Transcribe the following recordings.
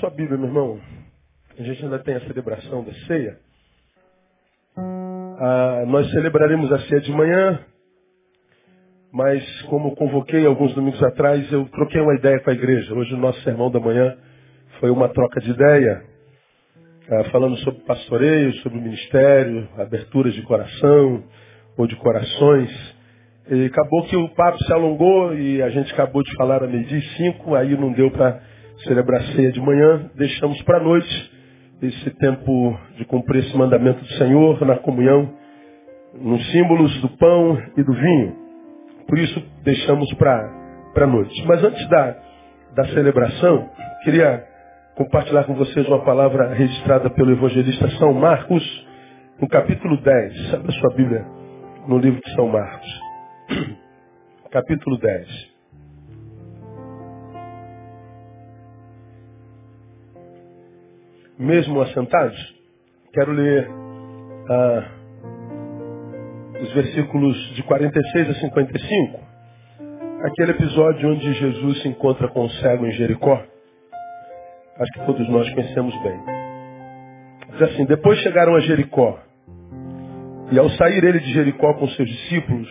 Sua Bíblia, meu irmão. A gente ainda tem a celebração da ceia. Ah, nós celebraremos a ceia de manhã, mas como convoquei alguns domingos atrás, eu troquei uma ideia com a igreja. Hoje o nosso sermão da manhã foi uma troca de ideia, ah, falando sobre pastoreio, sobre ministério, aberturas de coração ou de corações. E acabou que o papo se alongou e a gente acabou de falar a meio-dia e cinco, aí não deu para celebrar a ceia de manhã, deixamos para a noite esse tempo de cumprir esse mandamento do Senhor na comunhão, nos símbolos do pão e do vinho. Por isso deixamos para a noite. Mas antes da, da celebração, queria compartilhar com vocês uma palavra registrada pelo evangelista São Marcos, no capítulo 10. Abre a sua Bíblia no livro de São Marcos. capítulo 10. Mesmo assentados, quero ler ah, os versículos de 46 a 55. Aquele episódio onde Jesus se encontra com o cego em Jericó. Acho que todos nós conhecemos bem. Diz assim, depois chegaram a Jericó. E ao sair ele de Jericó com seus discípulos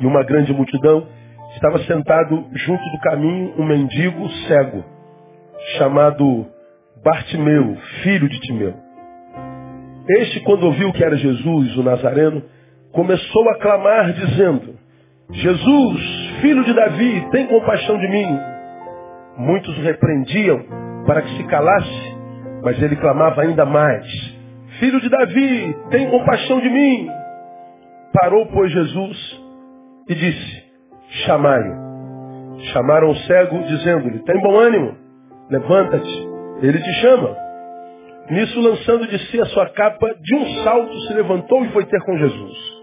e uma grande multidão, estava sentado junto do caminho um mendigo cego, chamado Bartimeu, filho de Timeu. Este, quando ouviu que era Jesus, o Nazareno, começou a clamar, dizendo, Jesus, filho de Davi, tem compaixão de mim. Muitos repreendiam para que se calasse, mas ele clamava ainda mais, Filho de Davi, tem compaixão de mim. Parou, pois, Jesus e disse, chamai-o. Chamaram o cego, dizendo-lhe, tem bom ânimo, levanta-te, ele te chama. Nisso, lançando de si a sua capa, de um salto se levantou e foi ter com Jesus.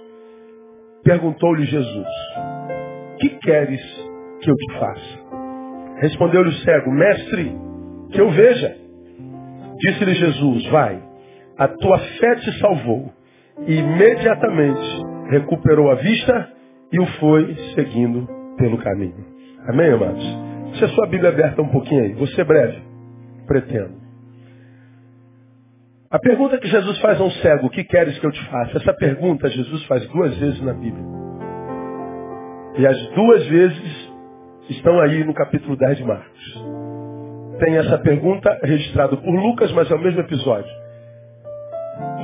Perguntou-lhe Jesus, que queres que eu te faça? Respondeu-lhe o cego, mestre, que eu veja. Disse-lhe Jesus, vai, a tua fé te salvou. E imediatamente recuperou a vista e o foi seguindo pelo caminho. Amém, amados? Deixa a sua Bíblia aberta um pouquinho aí. Você breve pretendo. A pergunta que Jesus faz a um cego, o que queres que eu te faça? Essa pergunta Jesus faz duas vezes na Bíblia. E as duas vezes estão aí no capítulo 10 de Marcos. Tem essa pergunta registrada por Lucas, mas é o mesmo episódio.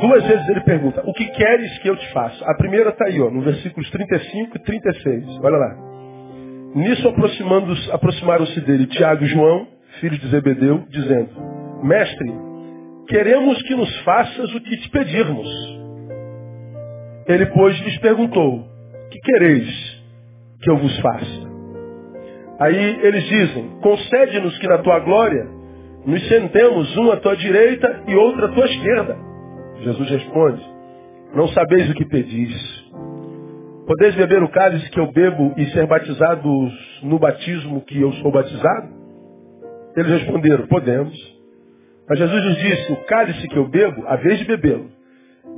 Duas vezes ele pergunta, o que queres que eu te faça? A primeira está aí, ó, no versículos 35 e 36. Olha lá. Nisso aproximaram-se dele Tiago e João, filho de Zebedeu, dizendo, Mestre, queremos que nos faças o que te pedirmos. Ele, pois, lhes perguntou, que quereis que eu vos faça? Aí eles dizem, concede-nos que na tua glória nos sentemos um à tua direita e outro à tua esquerda. Jesus responde, não sabeis o que pedis. Podeis beber o cálice que eu bebo e ser batizados no batismo que eu sou batizado? Eles responderam, podemos. Mas Jesus lhes disse, o cálice que eu bebo, a vez de bebê-lo.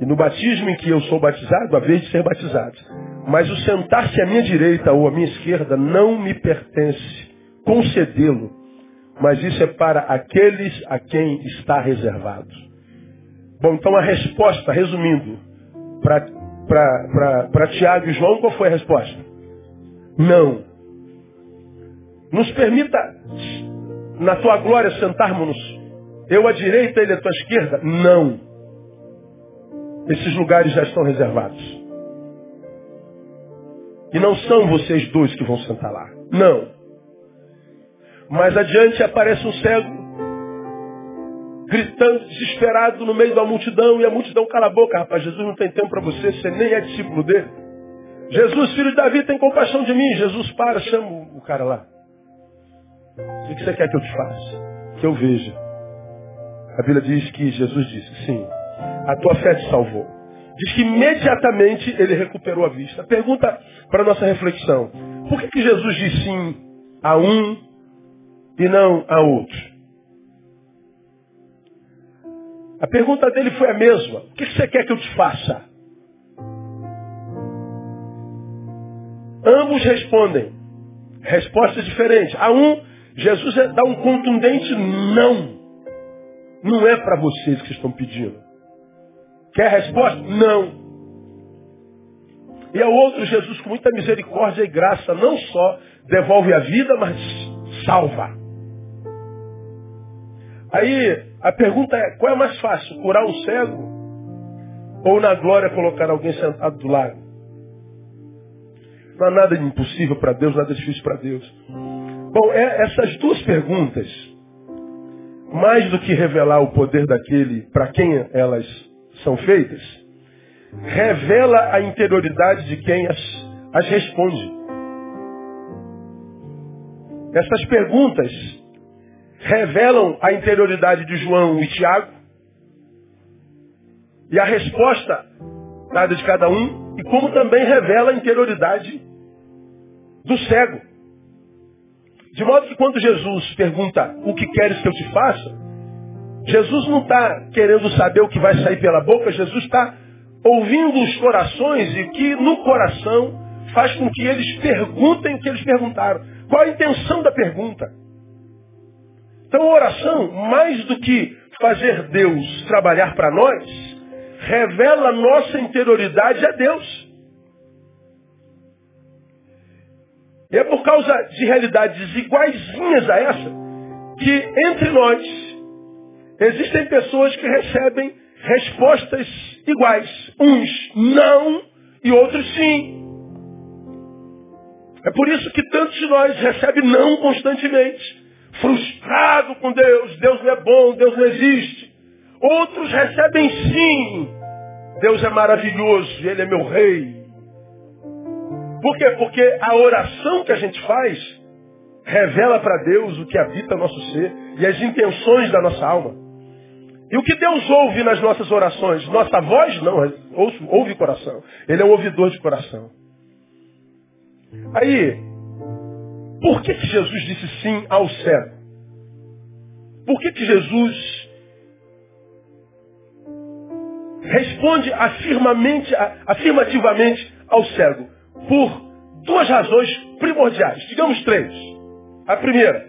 E no batismo em que eu sou batizado, a vez de ser batizado. Mas o sentar-se à minha direita ou à minha esquerda não me pertence concedê-lo. Mas isso é para aqueles a quem está reservado. Bom, então a resposta, resumindo, para Tiago e João, qual foi a resposta? Não. Nos permita na tua glória sentarmos-nos, eu à direita, ele à tua esquerda? Não. Esses lugares já estão reservados. E não são vocês dois que vão sentar lá. Não. Mais adiante aparece um cego, gritando, desesperado no meio da multidão, e a multidão cala a boca, rapaz, Jesus não tem tempo para você, você nem é discípulo dele. Jesus, filho de Davi, tem compaixão de mim. Jesus para, chama o cara lá. O que você quer que eu te faça? Que eu veja. A Bíblia diz que Jesus disse, sim, a tua fé te salvou. Diz que imediatamente ele recuperou a vista. Pergunta para nossa reflexão. Por que, que Jesus disse sim a um e não a outro? A pergunta dele foi a mesma. O que você quer que eu te faça? Ambos respondem. Resposta diferente. A um Jesus é, dá um contundente não. Não é para vocês que estão pedindo. Quer a resposta? Não. E ao outro, Jesus, com muita misericórdia e graça, não só devolve a vida, mas salva. Aí a pergunta é: qual é mais fácil, curar um cego ou na glória colocar alguém sentado do lado? Não há nada de impossível para Deus, nada difícil para Deus. Bom, é, essas duas perguntas, mais do que revelar o poder daquele para quem elas são feitas, revela a interioridade de quem as, as responde. Essas perguntas revelam a interioridade de João e Tiago e a resposta dada de cada um, e como também revela a interioridade do cego. De modo que quando Jesus pergunta o que queres que eu te faça, Jesus não está querendo saber o que vai sair pela boca, Jesus está ouvindo os corações e que no coração faz com que eles perguntem o que eles perguntaram. Qual a intenção da pergunta? Então a oração, mais do que fazer Deus trabalhar para nós, revela nossa interioridade a Deus. É por causa de realidades iguaizinhas a essa que entre nós existem pessoas que recebem respostas iguais. Uns não e outros sim. É por isso que tantos de nós recebem não constantemente. Frustrado com Deus, Deus não é bom, Deus não existe. Outros recebem sim. Deus é maravilhoso, Ele é meu rei. Por quê? Porque a oração que a gente faz revela para Deus o que habita no nosso ser e as intenções da nossa alma. E o que Deus ouve nas nossas orações? Nossa voz? Não, ouve, ouve coração. Ele é um ouvidor de coração. Aí, por que, que Jesus disse sim ao cego? Por que, que Jesus responde afirmativamente ao cego? Por duas razões primordiais, digamos três. A primeira,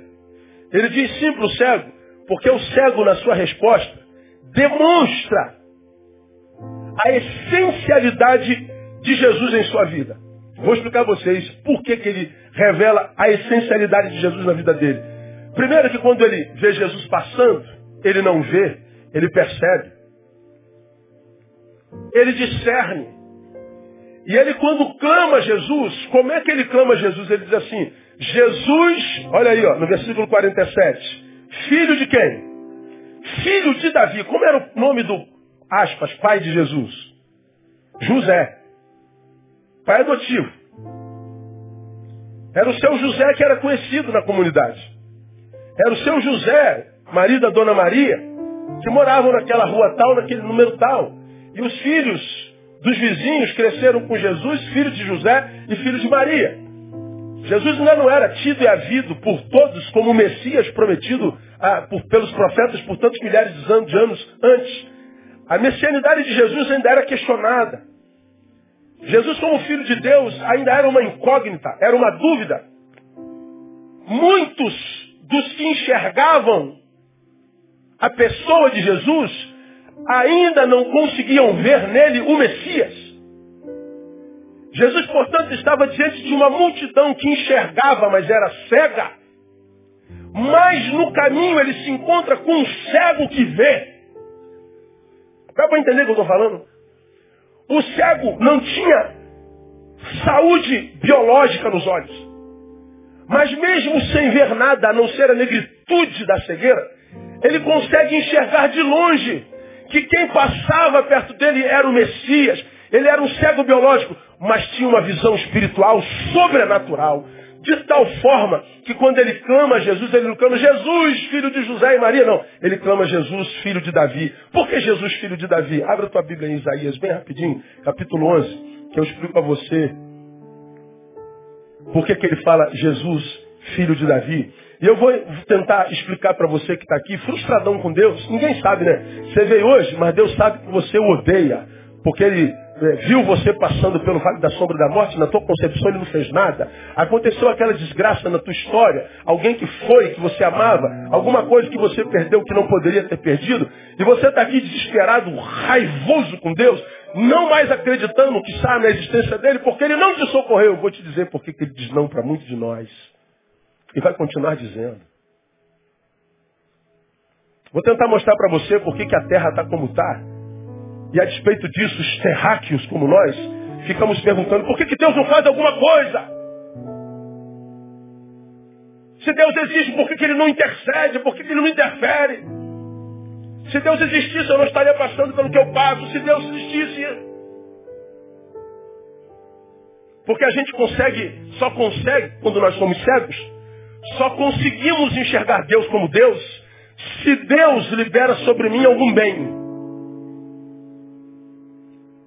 ele diz sim para o cego, porque o cego, na sua resposta, demonstra a essencialidade de Jesus em sua vida. Vou explicar a vocês por que, que ele revela a essencialidade de Jesus na vida dele. Primeiro que quando ele vê Jesus passando, ele não vê, ele percebe. Ele discerne. E ele quando clama Jesus, como é que ele clama Jesus? Ele diz assim, Jesus, olha aí, ó, no versículo 47, filho de quem? Filho de Davi. Como era o nome do, aspas, pai de Jesus? José. Pai adotivo. Era o seu José que era conhecido na comunidade. Era o seu José, marido da dona Maria, que moravam naquela rua tal, naquele número tal. E os filhos dos vizinhos cresceram com Jesus, filho de José e filho de Maria. Jesus ainda não era tido e havido por todos como o Messias prometido ah, por, pelos profetas por tantos milhares de anos, de anos antes. A messianidade de Jesus ainda era questionada. Jesus, como filho de Deus, ainda era uma incógnita, era uma dúvida. Muitos dos que enxergavam a pessoa de Jesus ainda não conseguiam ver nele o Messias. Jesus, portanto, estava diante de uma multidão que enxergava, mas era cega. Mas no caminho ele se encontra com um cego que vê. Dá para entender o que eu estou falando? O cego não tinha saúde biológica nos olhos. Mas mesmo sem ver nada, a não ser a negritude da cegueira, ele consegue enxergar de longe que quem passava perto dele era o Messias. Ele era um cego biológico, mas tinha uma visão espiritual sobrenatural. De tal forma que quando ele clama a Jesus, ele não clama Jesus, filho de José e Maria, não. Ele clama Jesus, filho de Davi. Por que Jesus, filho de Davi? Abra tua Bíblia em Isaías, bem rapidinho, capítulo 11, que eu explico a você. Por que, que ele fala Jesus, filho de Davi? E eu vou tentar explicar para você que está aqui, frustradão com Deus. Ninguém sabe, né? Você veio hoje, mas Deus sabe que você o odeia. porque ele é, viu você passando pelo vale da sombra da morte, na tua concepção ele não fez nada. Aconteceu aquela desgraça na tua história, alguém que foi, que você amava, alguma coisa que você perdeu que não poderia ter perdido, e você está aqui desesperado, raivoso com Deus, não mais acreditando que está na existência dele, porque ele não te socorreu. Eu vou te dizer porque que ele diz não para muitos de nós. E vai continuar dizendo. Vou tentar mostrar para você por que a terra está como está. E a despeito disso, os terráqueos como nós, ficamos perguntando por que, que Deus não faz alguma coisa? Se Deus existe, por que, que Ele não intercede? Por que, que Ele não interfere? Se Deus existisse, eu não estaria passando pelo que eu passo. Se Deus existisse. Porque a gente consegue, só consegue, quando nós somos cegos, só conseguimos enxergar Deus como Deus se Deus libera sobre mim algum bem.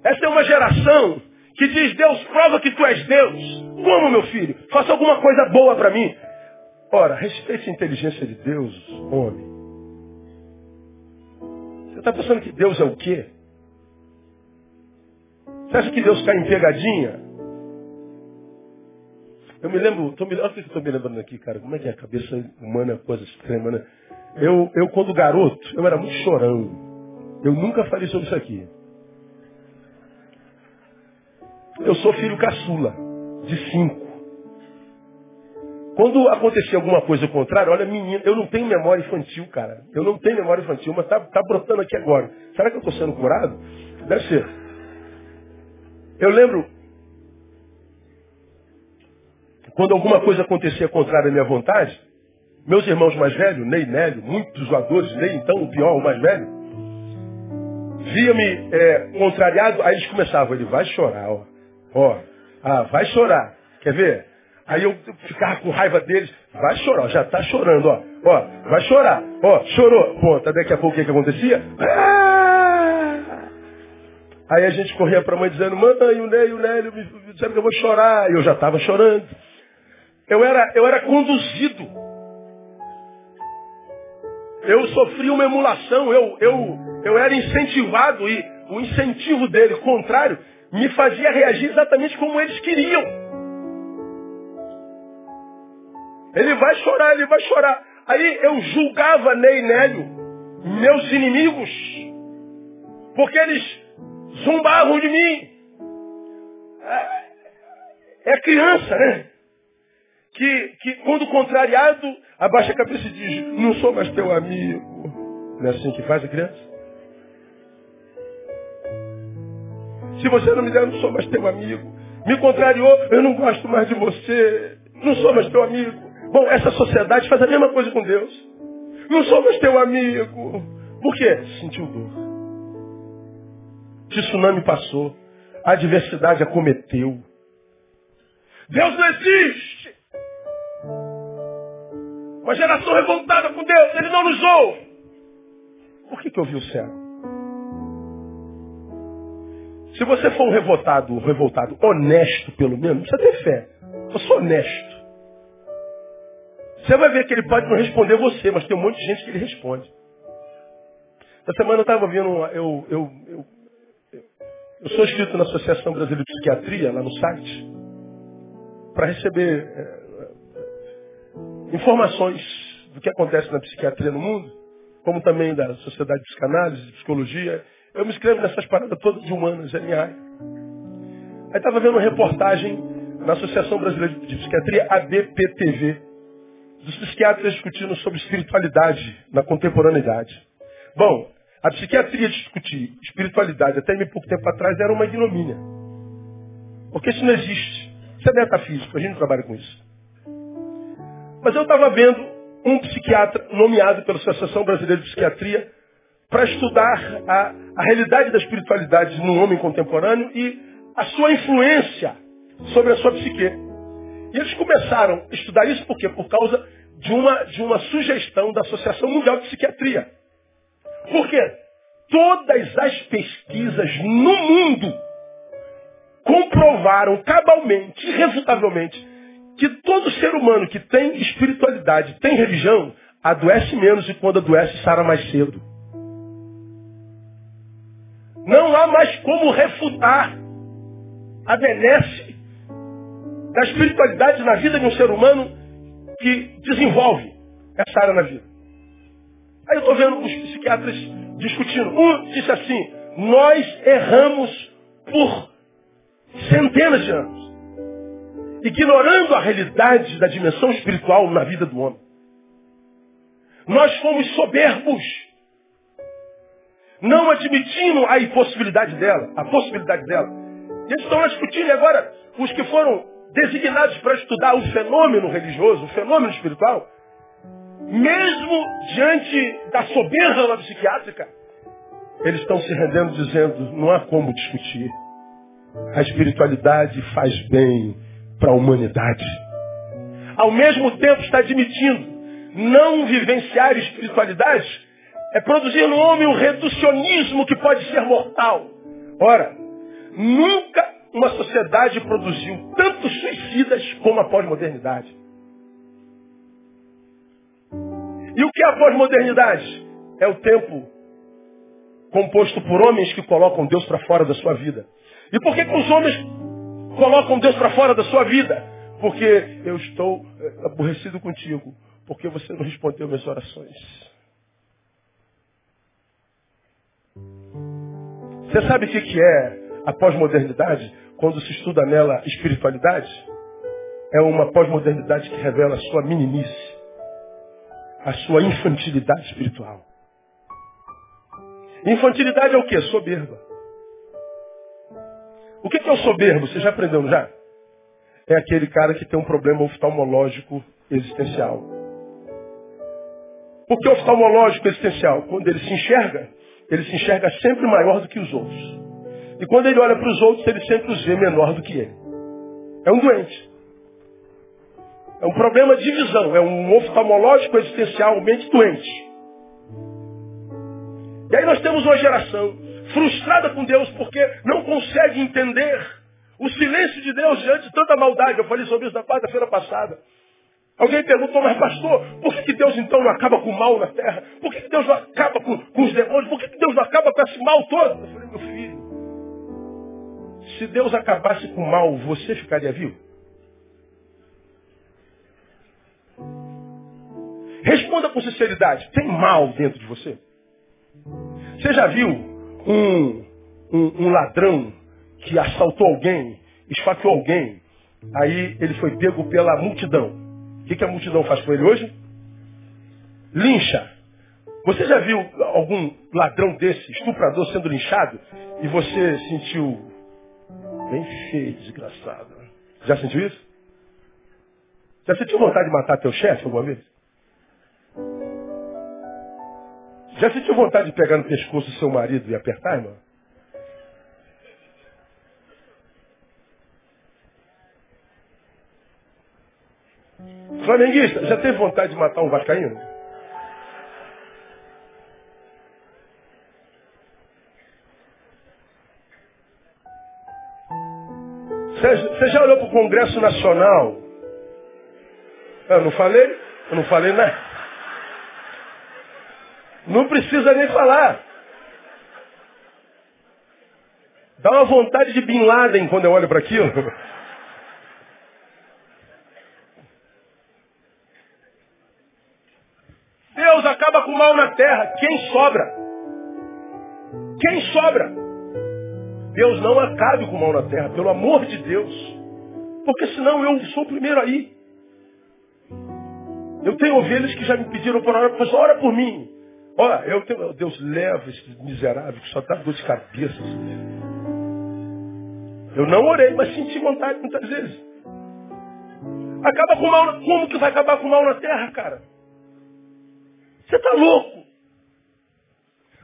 Essa é uma geração que diz, Deus, prova que tu és Deus. Como, meu filho? Faça alguma coisa boa para mim. Ora, respeite a inteligência de Deus, homem. Você está pensando que Deus é o quê? Você acha que Deus cai em pegadinha? Eu me lembro, tô me, olha que estou me lembrando aqui, cara. Como é que é? A cabeça humana coisa extrema, né? Eu, eu, quando garoto, eu era muito chorão. Eu nunca falei sobre isso aqui. Eu sou filho caçula, de cinco. Quando acontecia alguma coisa contrária, olha, menina, eu não tenho memória infantil, cara. Eu não tenho memória infantil, mas tá, tá brotando aqui agora. Será que eu estou sendo curado? Deve ser. Eu lembro, quando alguma coisa acontecia contrária à minha vontade, meus irmãos mais velhos, Ney Nélio, muitos zoadores, Ney então o pior, o mais velho, via-me é, contrariado, aí eles começavam, ele vai chorar, ó. Ó, ah, vai chorar. Quer ver? Aí eu ficava com raiva deles. Vai chorar, já está chorando, ó. Ó, vai chorar. Ó, chorou. Ponta, daqui a pouco o que, que acontecia? Ah! Aí a gente corria para a mãe dizendo, mãe, o Nélio, o Nélio, me disseram que eu vou chorar. E eu já estava chorando. Eu era, eu era conduzido. Eu sofri uma emulação, eu, eu, eu era incentivado e o incentivo dele, contrário, me fazia reagir exatamente como eles queriam. Ele vai chorar, ele vai chorar. Aí eu julgava Ney Nélio, meus inimigos, porque eles zombavam de mim. É, é criança, né? Que, que quando contrariado, abaixa a cabeça e diz, não sou mais teu amigo. Não é assim que faz a criança? Se você não me der, não sou mais teu amigo. Me contrariou, eu não gosto mais de você. Não sou mais teu amigo. Bom, essa sociedade faz a mesma coisa com Deus. Não sou mais teu amigo. Por quê? Sentiu dor. Tsunami passou. A adversidade acometeu. Deus não existe. Uma geração revoltada com Deus. Ele não nos ouve. Por que, que eu vi o céu? Se você for um revoltado, revoltado honesto pelo menos, precisa ter fé. Eu sou honesto. Você vai ver que ele pode não responder você, mas tem um monte de gente que ele responde. Essa semana eu estava vendo, eu, eu, eu, eu, sou inscrito na Associação Brasileira de Psiquiatria, lá no site, para receber é, informações do que acontece na psiquiatria no mundo, como também da Sociedade de Psicanálise, de Psicologia eu me inscrevo nessas paradas todas de humanas, é minha área. Aí estava vendo uma reportagem na Associação Brasileira de Psiquiatria, ABPTV, dos psiquiatras discutindo sobre espiritualidade na contemporaneidade. Bom, a psiquiatria discutir espiritualidade até meio pouco tempo atrás era uma ignomínia. Porque isso não existe. Isso é metafísico, a gente não trabalha com isso. Mas eu estava vendo um psiquiatra nomeado pela Associação Brasileira de Psiquiatria para estudar a, a realidade da espiritualidade no homem contemporâneo e a sua influência sobre a sua psique. E eles começaram a estudar isso por quê? Por causa de uma, de uma sugestão da Associação Mundial de Psiquiatria. Por quê? Todas as pesquisas no mundo comprovaram cabalmente, irrefutavelmente, que todo ser humano que tem espiritualidade, tem religião, adoece menos e quando adoece, sara mais cedo. Não há mais como refutar a benesse da espiritualidade na vida de um ser humano que desenvolve essa área na vida. Aí eu estou vendo os psiquiatras discutindo. Um disse assim, nós erramos por centenas de anos. Ignorando a realidade da dimensão espiritual na vida do homem. Nós fomos soberbos. Não admitindo a impossibilidade dela, a possibilidade dela. E eles estão discutindo agora, os que foram designados para estudar o fenômeno religioso, o fenômeno espiritual, mesmo diante da soberba psiquiátrica, eles estão se rendendo dizendo, não há como discutir. A espiritualidade faz bem para a humanidade. Ao mesmo tempo está admitindo não vivenciar espiritualidade é produzir no homem um reducionismo que pode ser mortal. Ora, nunca uma sociedade produziu tantos suicidas como a pós-modernidade. E o que é a pós-modernidade? É o tempo composto por homens que colocam Deus para fora da sua vida. E por que, que os homens colocam Deus para fora da sua vida? Porque eu estou eh, aborrecido contigo, porque você não respondeu minhas orações. Você sabe o que é a pós-modernidade? Quando se estuda nela espiritualidade? É uma pós-modernidade que revela a sua meninice, a sua infantilidade espiritual. Infantilidade é o que? Soberba. O que é o soberbo? Você já aprendeu, já? É aquele cara que tem um problema oftalmológico existencial. Por que oftalmológico existencial? Quando ele se enxerga, ele se enxerga sempre maior do que os outros. E quando ele olha para os outros, ele sempre os vê menor do que ele. É um doente. É um problema de visão. É um oftalmológico existencialmente doente. E aí nós temos uma geração frustrada com Deus porque não consegue entender o silêncio de Deus diante de tanta maldade. Eu falei sobre isso na quarta-feira passada. Alguém perguntou, mas pastor, por que, Deus então não acaba com o mal na terra? Por que, Deus não acaba com, com os demônios? Por que, Deus não acaba com esse mal todo? Eu falei, meu filho, se Deus acabasse com o mal, você ficaria vivo? Responda com sinceridade, tem mal dentro de você? Você já viu um, um, um ladrão que assaltou alguém, esfaqueou alguém, aí ele foi pego pela multidão. O que, que a multidão faz com ele hoje? Lincha. Você já viu algum ladrão desse, estuprador, sendo linchado e você sentiu bem feio, desgraçado? Já sentiu isso? Já sentiu vontade de matar teu chefe alguma vez? Já sentiu vontade de pegar no pescoço do seu marido e apertar, irmão? Flamenguista, já teve vontade de matar um vascaíno? Você já olhou para o Congresso Nacional? Eu não falei? Eu não falei nada. Não precisa nem falar. Dá uma vontade de Bin Laden quando eu olho para aquilo. Deus acaba com o mal na terra. Quem sobra? Quem sobra? Deus não acabe com o mal na terra, pelo amor de Deus. Porque senão eu sou o primeiro aí. Eu tenho ovelhas que já me pediram por hora, ora por mim. Olha, eu tenho, Deus leva esse miserável que só dá dor de cabeça. Eu não orei, mas senti vontade muitas vezes. Acaba com mal. Como que vai acabar com mal na terra, cara? Você está louco.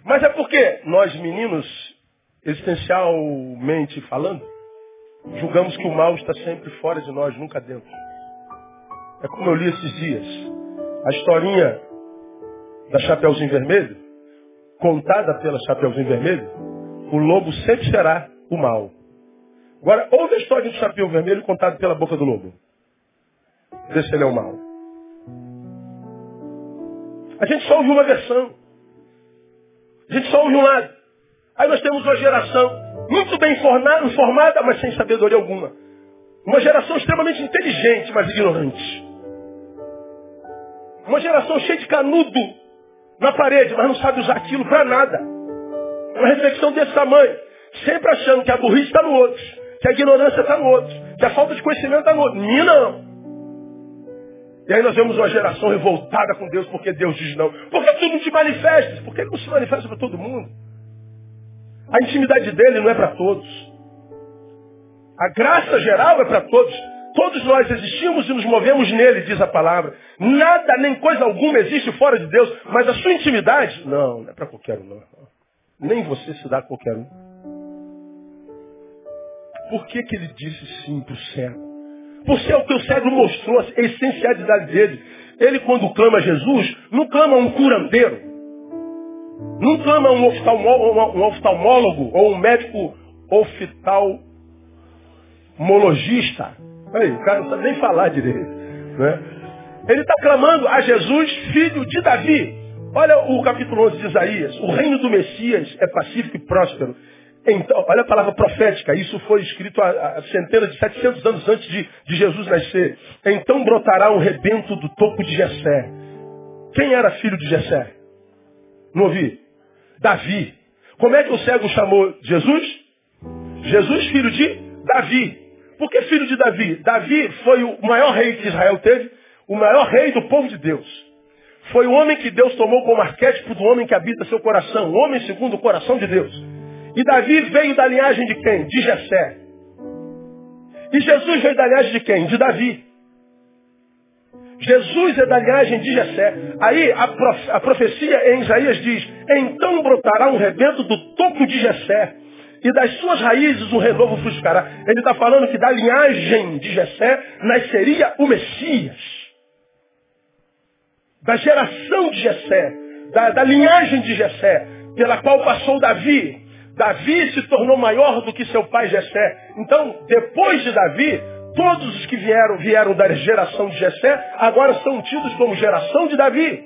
Mas é porque nós, meninos, existencialmente falando, julgamos que o mal está sempre fora de nós, nunca dentro. É como eu li esses dias. A historinha da Chapeuzinho Vermelho, contada pela Chapeuzinho Vermelho, o lobo sempre será o mal. Agora, ouve a história do Chapéu Vermelho contada pela boca do lobo. Vê se ele é o mal. A gente só ouve uma versão. A gente só ouve um lado. Aí nós temos uma geração muito bem informada, mas sem sabedoria alguma. Uma geração extremamente inteligente, mas ignorante. Uma geração cheia de canudo na parede, mas não sabe usar aquilo para nada. Uma reflexão desse tamanho. Sempre achando que a burrice está no outro, que a ignorância está no outro, que a falta de conhecimento está no outro. Mim não. E aí nós vemos uma geração revoltada com Deus porque Deus diz não. Por que tu não te manifestas? Por que não se manifesta para todo mundo? A intimidade dele não é para todos. A graça geral é para todos. Todos nós existimos e nos movemos nele, diz a palavra. Nada, nem coisa alguma existe fora de Deus. Mas a sua intimidade, não, não é para qualquer um. Não. Nem você se dá a qualquer um. Por que, que ele disse sim para o cego? Por ser o que o cego mostrou, a essencialidade dele. Ele, quando clama a Jesus, não clama um curandeiro. Não clama um oftalmólogo, um oftalmólogo ou um médico oftalmologista. Aí, o cara não sabe nem falar direito. Né? Ele está clamando a Jesus, filho de Davi. Olha o capítulo 11 de Isaías. O reino do Messias é pacífico e próspero. Então, olha a palavra profética. Isso foi escrito há, centenas de 700 anos antes de, de Jesus nascer. Então brotará um rebento do topo de Jessé. Quem era filho de Jessé? Não ouvi? Davi. Como é que o cego chamou Jesus? Jesus, filho de Davi. Por que filho de Davi? Davi foi o maior rei que Israel teve, o maior rei do povo de Deus. Foi o homem que Deus tomou como arquétipo do homem que habita seu coração, o homem segundo o coração de Deus. E Davi veio da linhagem de quem? De Jessé. E Jesus veio da linhagem de quem? De Davi. Jesus é da linhagem de Jessé. Aí a, a profecia em Isaías diz, então brotará um rebento do topo de Jessé, e das suas raízes um renovo fruscará. Ele está falando que da linhagem de Jessé nasceria o Messias. Da geração de Jessé, da, da linhagem de Jessé, pela qual passou Davi. Davi se tornou maior do que seu pai Jessé. Então, depois de Davi, Todos os que vieram, vieram da geração de Jessé, agora são tidos como geração de Davi.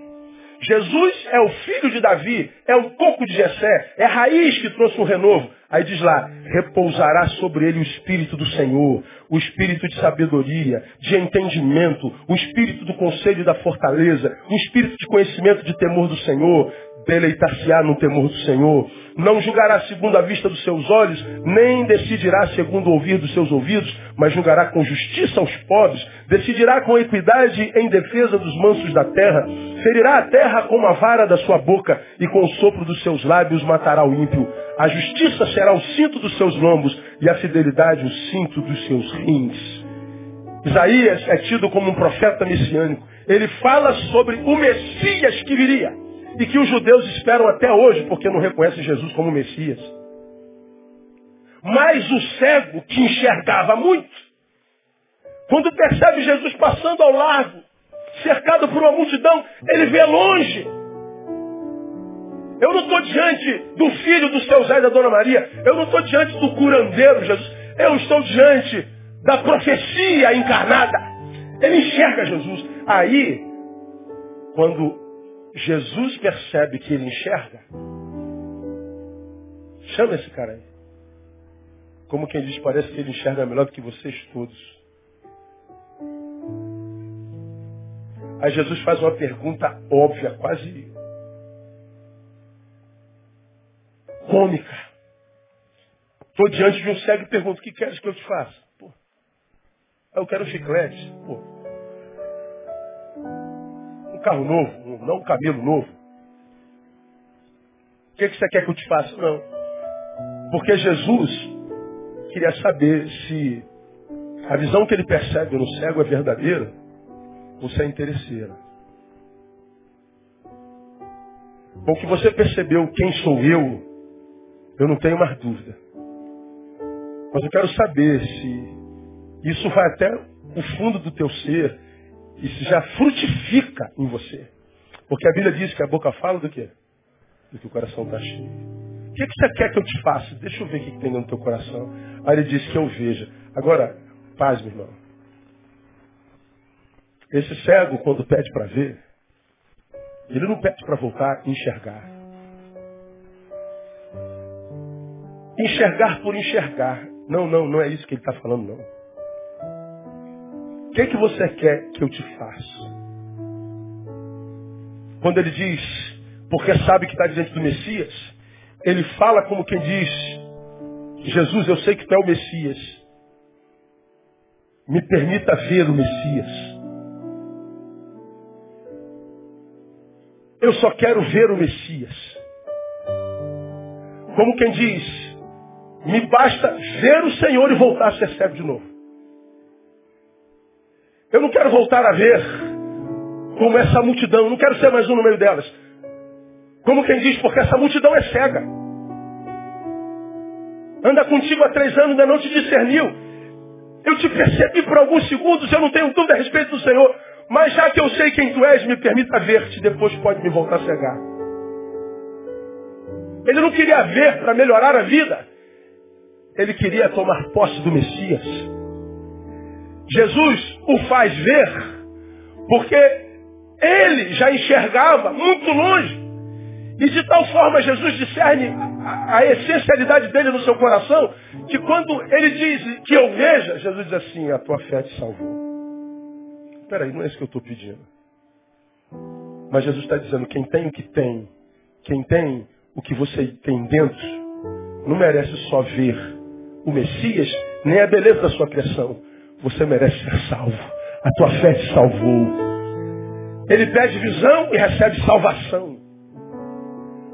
Jesus é o filho de Davi, é o coco de Jessé, é a raiz que trouxe o renovo. Aí diz lá, repousará sobre ele o Espírito do Senhor, o Espírito de sabedoria, de entendimento, o Espírito do conselho e da fortaleza, o Espírito de conhecimento de temor do Senhor, deleitar-se-á no temor do Senhor. Não julgará segundo a vista dos seus olhos, nem decidirá segundo o ouvir dos seus ouvidos, mas julgará com justiça aos pobres, decidirá com equidade em defesa dos mansos da terra, ferirá a terra com uma vara da sua boca e com o sopro dos seus lábios matará o ímpio. A justiça será o cinto dos seus lombos e a fidelidade o cinto dos seus rins. Isaías é tido como um profeta messiânico. Ele fala sobre o Messias que viria e que os judeus esperam até hoje porque não reconhecem Jesus como Messias. Mas o cego que enxergava muito, quando percebe Jesus passando ao largo, cercado por uma multidão, ele vê longe. Eu não estou diante do filho do seu Zé e da Dona Maria. Eu não estou diante do curandeiro Jesus. Eu estou diante da profecia encarnada. Ele enxerga Jesus. Aí, quando Jesus percebe que ele enxerga, chama esse cara aí. Como quem diz, parece que ele enxerga melhor do que vocês todos. Aí Jesus faz uma pergunta óbvia, quase cômica. Estou diante de um cego e pergunto, o que queres que eu te faça? Pô, eu quero um chiclete. Pô, carro novo, não um cabelo novo. O que, que você quer que eu te faça? Não. Porque Jesus queria saber se a visão que ele percebe no cego é verdadeira ou se é interesseira. Bom, que você percebeu quem sou eu, eu não tenho mais dúvida. Mas eu quero saber se isso vai até o fundo do teu ser isso já frutifica em você. Porque a Bíblia diz que a boca fala do quê? Do que o coração está cheio. O que, que você quer que eu te faça? Deixa eu ver o que, que tem no teu coração. Aí ele diz que eu veja. Agora, paz, meu irmão. Esse cego, quando pede para ver, ele não pede para voltar a enxergar. enxergar por enxergar. Não, não, não é isso que ele está falando, não. O que, é que você quer que eu te faça? Quando ele diz, porque sabe que está diante do Messias, ele fala como quem diz, Jesus, eu sei que tu é o Messias. Me permita ver o Messias. Eu só quero ver o Messias. Como quem diz, me basta ver o Senhor e voltar a ser cego de novo. Eu não quero voltar a ver como essa multidão, não quero ser mais um no meio delas. Como quem diz, porque essa multidão é cega. Anda contigo há três anos, ainda não te discerniu. Eu te percebi por alguns segundos, eu não tenho dúvida a respeito do Senhor. Mas já que eu sei quem tu és, me permita ver-te, depois pode me voltar a cegar. Ele não queria ver para melhorar a vida. Ele queria tomar posse do Messias. Jesus o faz ver, porque ele já enxergava muito longe. E de tal forma Jesus discerne a, a essencialidade dele no seu coração, que quando ele diz que eu veja, Jesus diz assim, a tua fé te salvou. Espera aí, não é isso que eu estou pedindo. Mas Jesus está dizendo, quem tem o que tem, quem tem o que você tem dentro, não merece só ver o Messias, nem a beleza da sua criação. Você merece ser salvo. A tua fé te salvou. Ele pede visão e recebe salvação.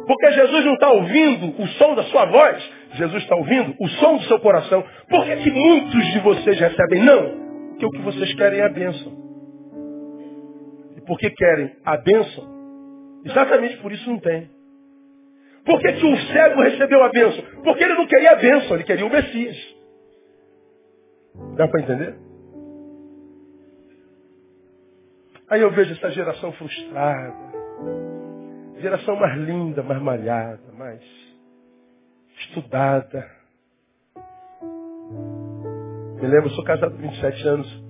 Porque Jesus não está ouvindo o som da sua voz, Jesus está ouvindo o som do seu coração. Por que, que muitos de vocês recebem? Não, porque o que vocês querem é a bênção. E porque querem a bênção, exatamente por isso não tem. Por que, que o cego recebeu a bênção? Porque ele não queria a bênção, ele queria o Messias. Dá para entender? Aí eu vejo essa geração frustrada. Geração mais linda, mais malhada, mais estudada. Me lembro, eu sou casado há 27 anos.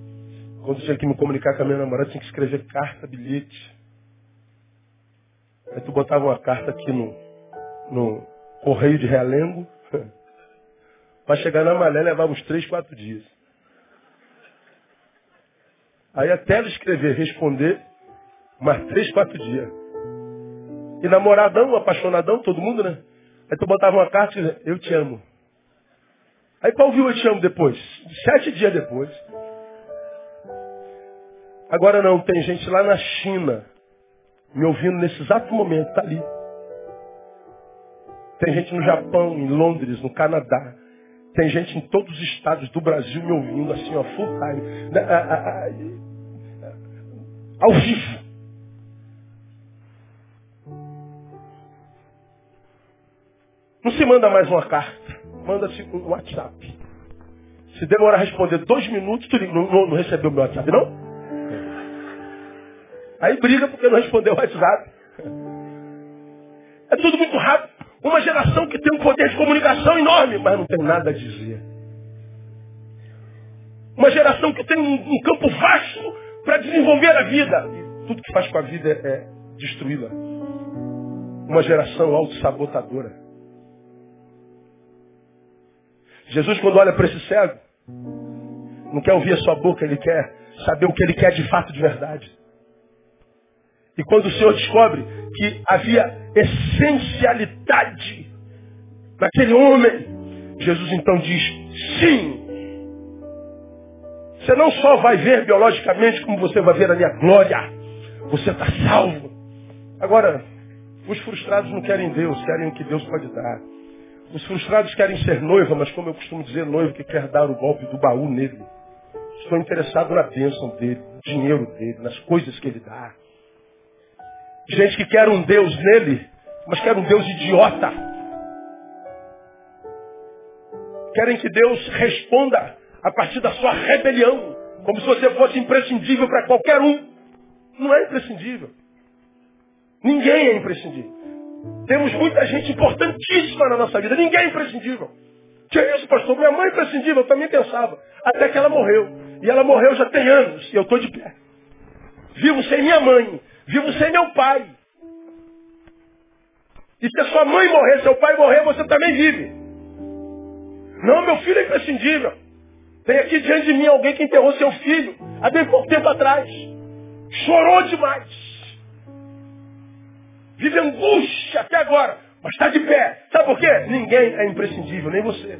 Quando tinha que me comunicar com a minha namorada, tinha que escrever carta, bilhete. Aí tu botava uma carta aqui no, no correio de Realengo. Para chegar na Malé levava uns três, quatro dias. Aí até ela escrever, responder, mais três, quatro dias. E namoradão, apaixonadão, todo mundo, né? Aí tu botava uma carta e dizia, eu te amo. Aí qual viu eu te amo depois? Sete dias depois. Agora não, tem gente lá na China, me ouvindo nesse exato momento, tá ali. Tem gente no Japão, em Londres, no Canadá. Tem gente em todos os estados do Brasil me ouvindo assim, ó, full time. Né, ao vivo. Não se manda mais uma carta. Manda-se um WhatsApp. Se demorar a responder dois minutos, tu não, não, não recebeu meu WhatsApp, não? Aí briga porque não respondeu o WhatsApp. É tudo muito rápido. Uma geração que tem um poder de comunicação enorme, mas não tem nada a dizer. Uma geração que tem um, um campo vasto para desenvolver a vida. E tudo que faz com a vida é, é destruí-la. Uma geração autossabotadora. Jesus, quando olha para esse cego, não quer ouvir a sua boca, ele quer saber o que ele quer de fato, de verdade. E quando o Senhor descobre que havia essencialidade naquele homem, Jesus então diz, sim. Você não só vai ver biologicamente como você vai ver a minha glória. Você está salvo. Agora, os frustrados não querem Deus, querem o que Deus pode dar. Os frustrados querem ser noiva, mas como eu costumo dizer, noivo que quer dar o golpe do baú nele. Estou interessado na bênção dele, no dinheiro dele, nas coisas que ele dá. Gente que quer um Deus nele, mas quer um Deus idiota. Querem que Deus responda a partir da sua rebelião, como se você fosse imprescindível para qualquer um. Não é imprescindível. Ninguém é imprescindível. Temos muita gente importantíssima na nossa vida. Ninguém é imprescindível. Que é isso, pastor? Minha mãe é imprescindível, eu também pensava. Até que ela morreu. E ela morreu já tem anos. E eu estou de pé. Vivo sem minha mãe. Vivo sem meu pai. E se a sua mãe morrer, seu pai morrer, você também vive. Não, meu filho é imprescindível. Tem aqui diante de mim alguém que enterrou seu filho há bem pouco tempo atrás. Chorou demais. Vive angústia até agora, mas está de pé. Sabe por quê? Ninguém é imprescindível, nem você.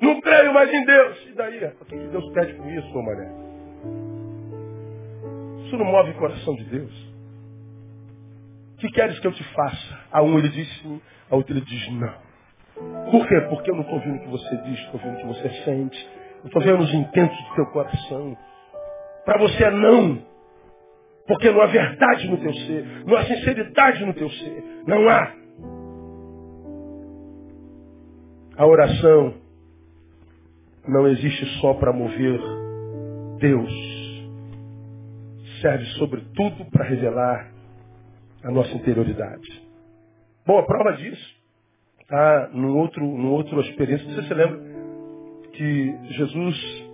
Não creio mais em Deus. E daí? O que Deus pede com isso, mané? Isso não move o coração de Deus. O que queres que eu te faça? A um ele diz sim, a outro ele diz não. Por quê? Porque eu não estou ouvindo o que você diz, estou ouvindo o que você sente. Eu estou vendo os intentos do teu coração. Para você é não. Porque não há verdade no teu ser. Não há sinceridade no teu ser. Não há. A oração não existe só para mover Deus. Serve sobretudo para revelar a nossa interioridade. Bom, a prova disso está num outro, num outro experiência. Você se lembra que Jesus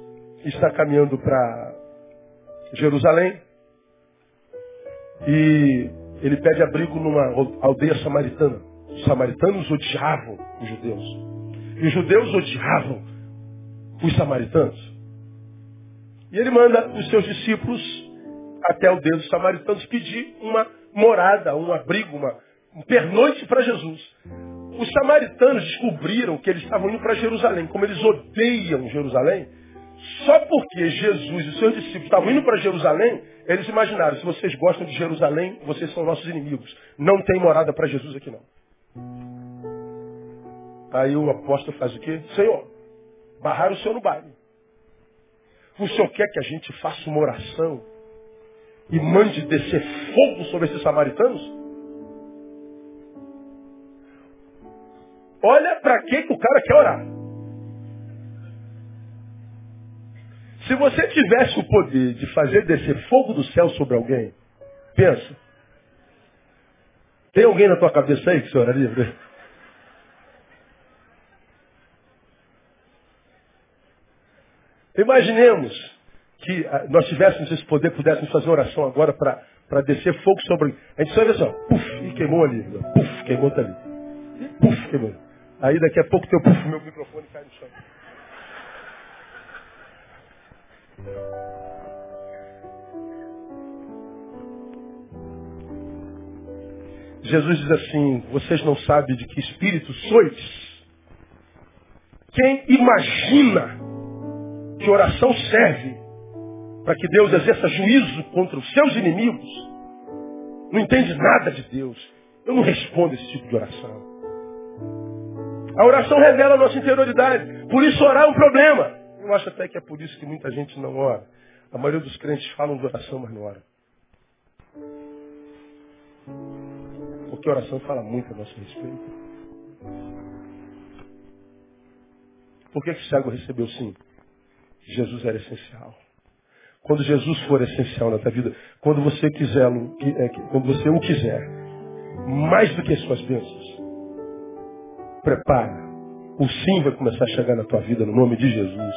está caminhando para Jerusalém e ele pede abrigo numa aldeia samaritana. Os samaritanos odiavam os judeus. E os judeus odiavam os samaritanos. E ele manda os seus discípulos até o dedo dos samaritanos pedir uma morada, um abrigo, uma, um pernoite para Jesus. Os samaritanos descobriram que eles estavam indo para Jerusalém. Como eles odeiam Jerusalém, só porque Jesus e seus discípulos estavam indo para Jerusalém, eles imaginaram, se vocês gostam de Jerusalém, vocês são nossos inimigos. Não tem morada para Jesus aqui não. Aí o apóstolo faz o quê? Senhor, barraram o senhor no baile. O senhor quer que a gente faça uma oração e mande descer fogo sobre esses samaritanos? Olha para que o cara quer orar. Se você tivesse o poder de fazer descer fogo do céu sobre alguém, pensa. Tem alguém na tua cabeça aí que você oraria? Imaginemos que ah, nós tivéssemos esse poder, pudéssemos fazer oração agora para descer fogo sobre. A gente só vê assim, puf, e queimou ali. Puf, queimou tá ali. Puf, queimou. Aí daqui a pouco teu puf, meu microfone cai no chão. Jesus diz assim: Vocês não sabem de que espírito sois? Quem imagina que oração serve para que Deus exerça juízo contra os seus inimigos, não entende nada de Deus. Eu não respondo esse tipo de oração. A oração revela a nossa interioridade. Por isso orar é um problema. Eu acho até que é por isso que muita gente não ora. A maioria dos crentes falam de oração, mas não ora. Porque a oração fala muito a nosso respeito. Por que, que cego recebeu sim? Jesus era essencial. Quando Jesus for essencial na tua vida, quando você quiser, é, quando você o quiser, mais do que as suas bênçãos, prepara. O sim vai começar a chegar na tua vida no nome de Jesus.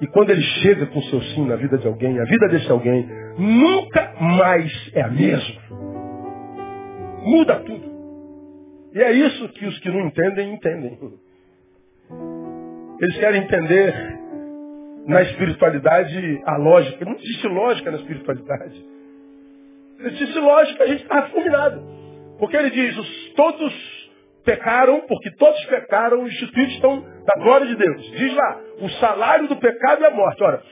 E quando ele chega com o seu sim na vida de alguém, a vida desse alguém nunca mais é a mesma. Muda tudo. E é isso que os que não entendem, entendem. Eles querem entender na espiritualidade a lógica. Não existe lógica na espiritualidade. Se existe lógica, a gente está fulminado. Porque ele diz, os, todos pecaram, porque todos pecaram, os instituídos estão da glória de Deus. Diz lá, o salário do pecado é a morte. Ora,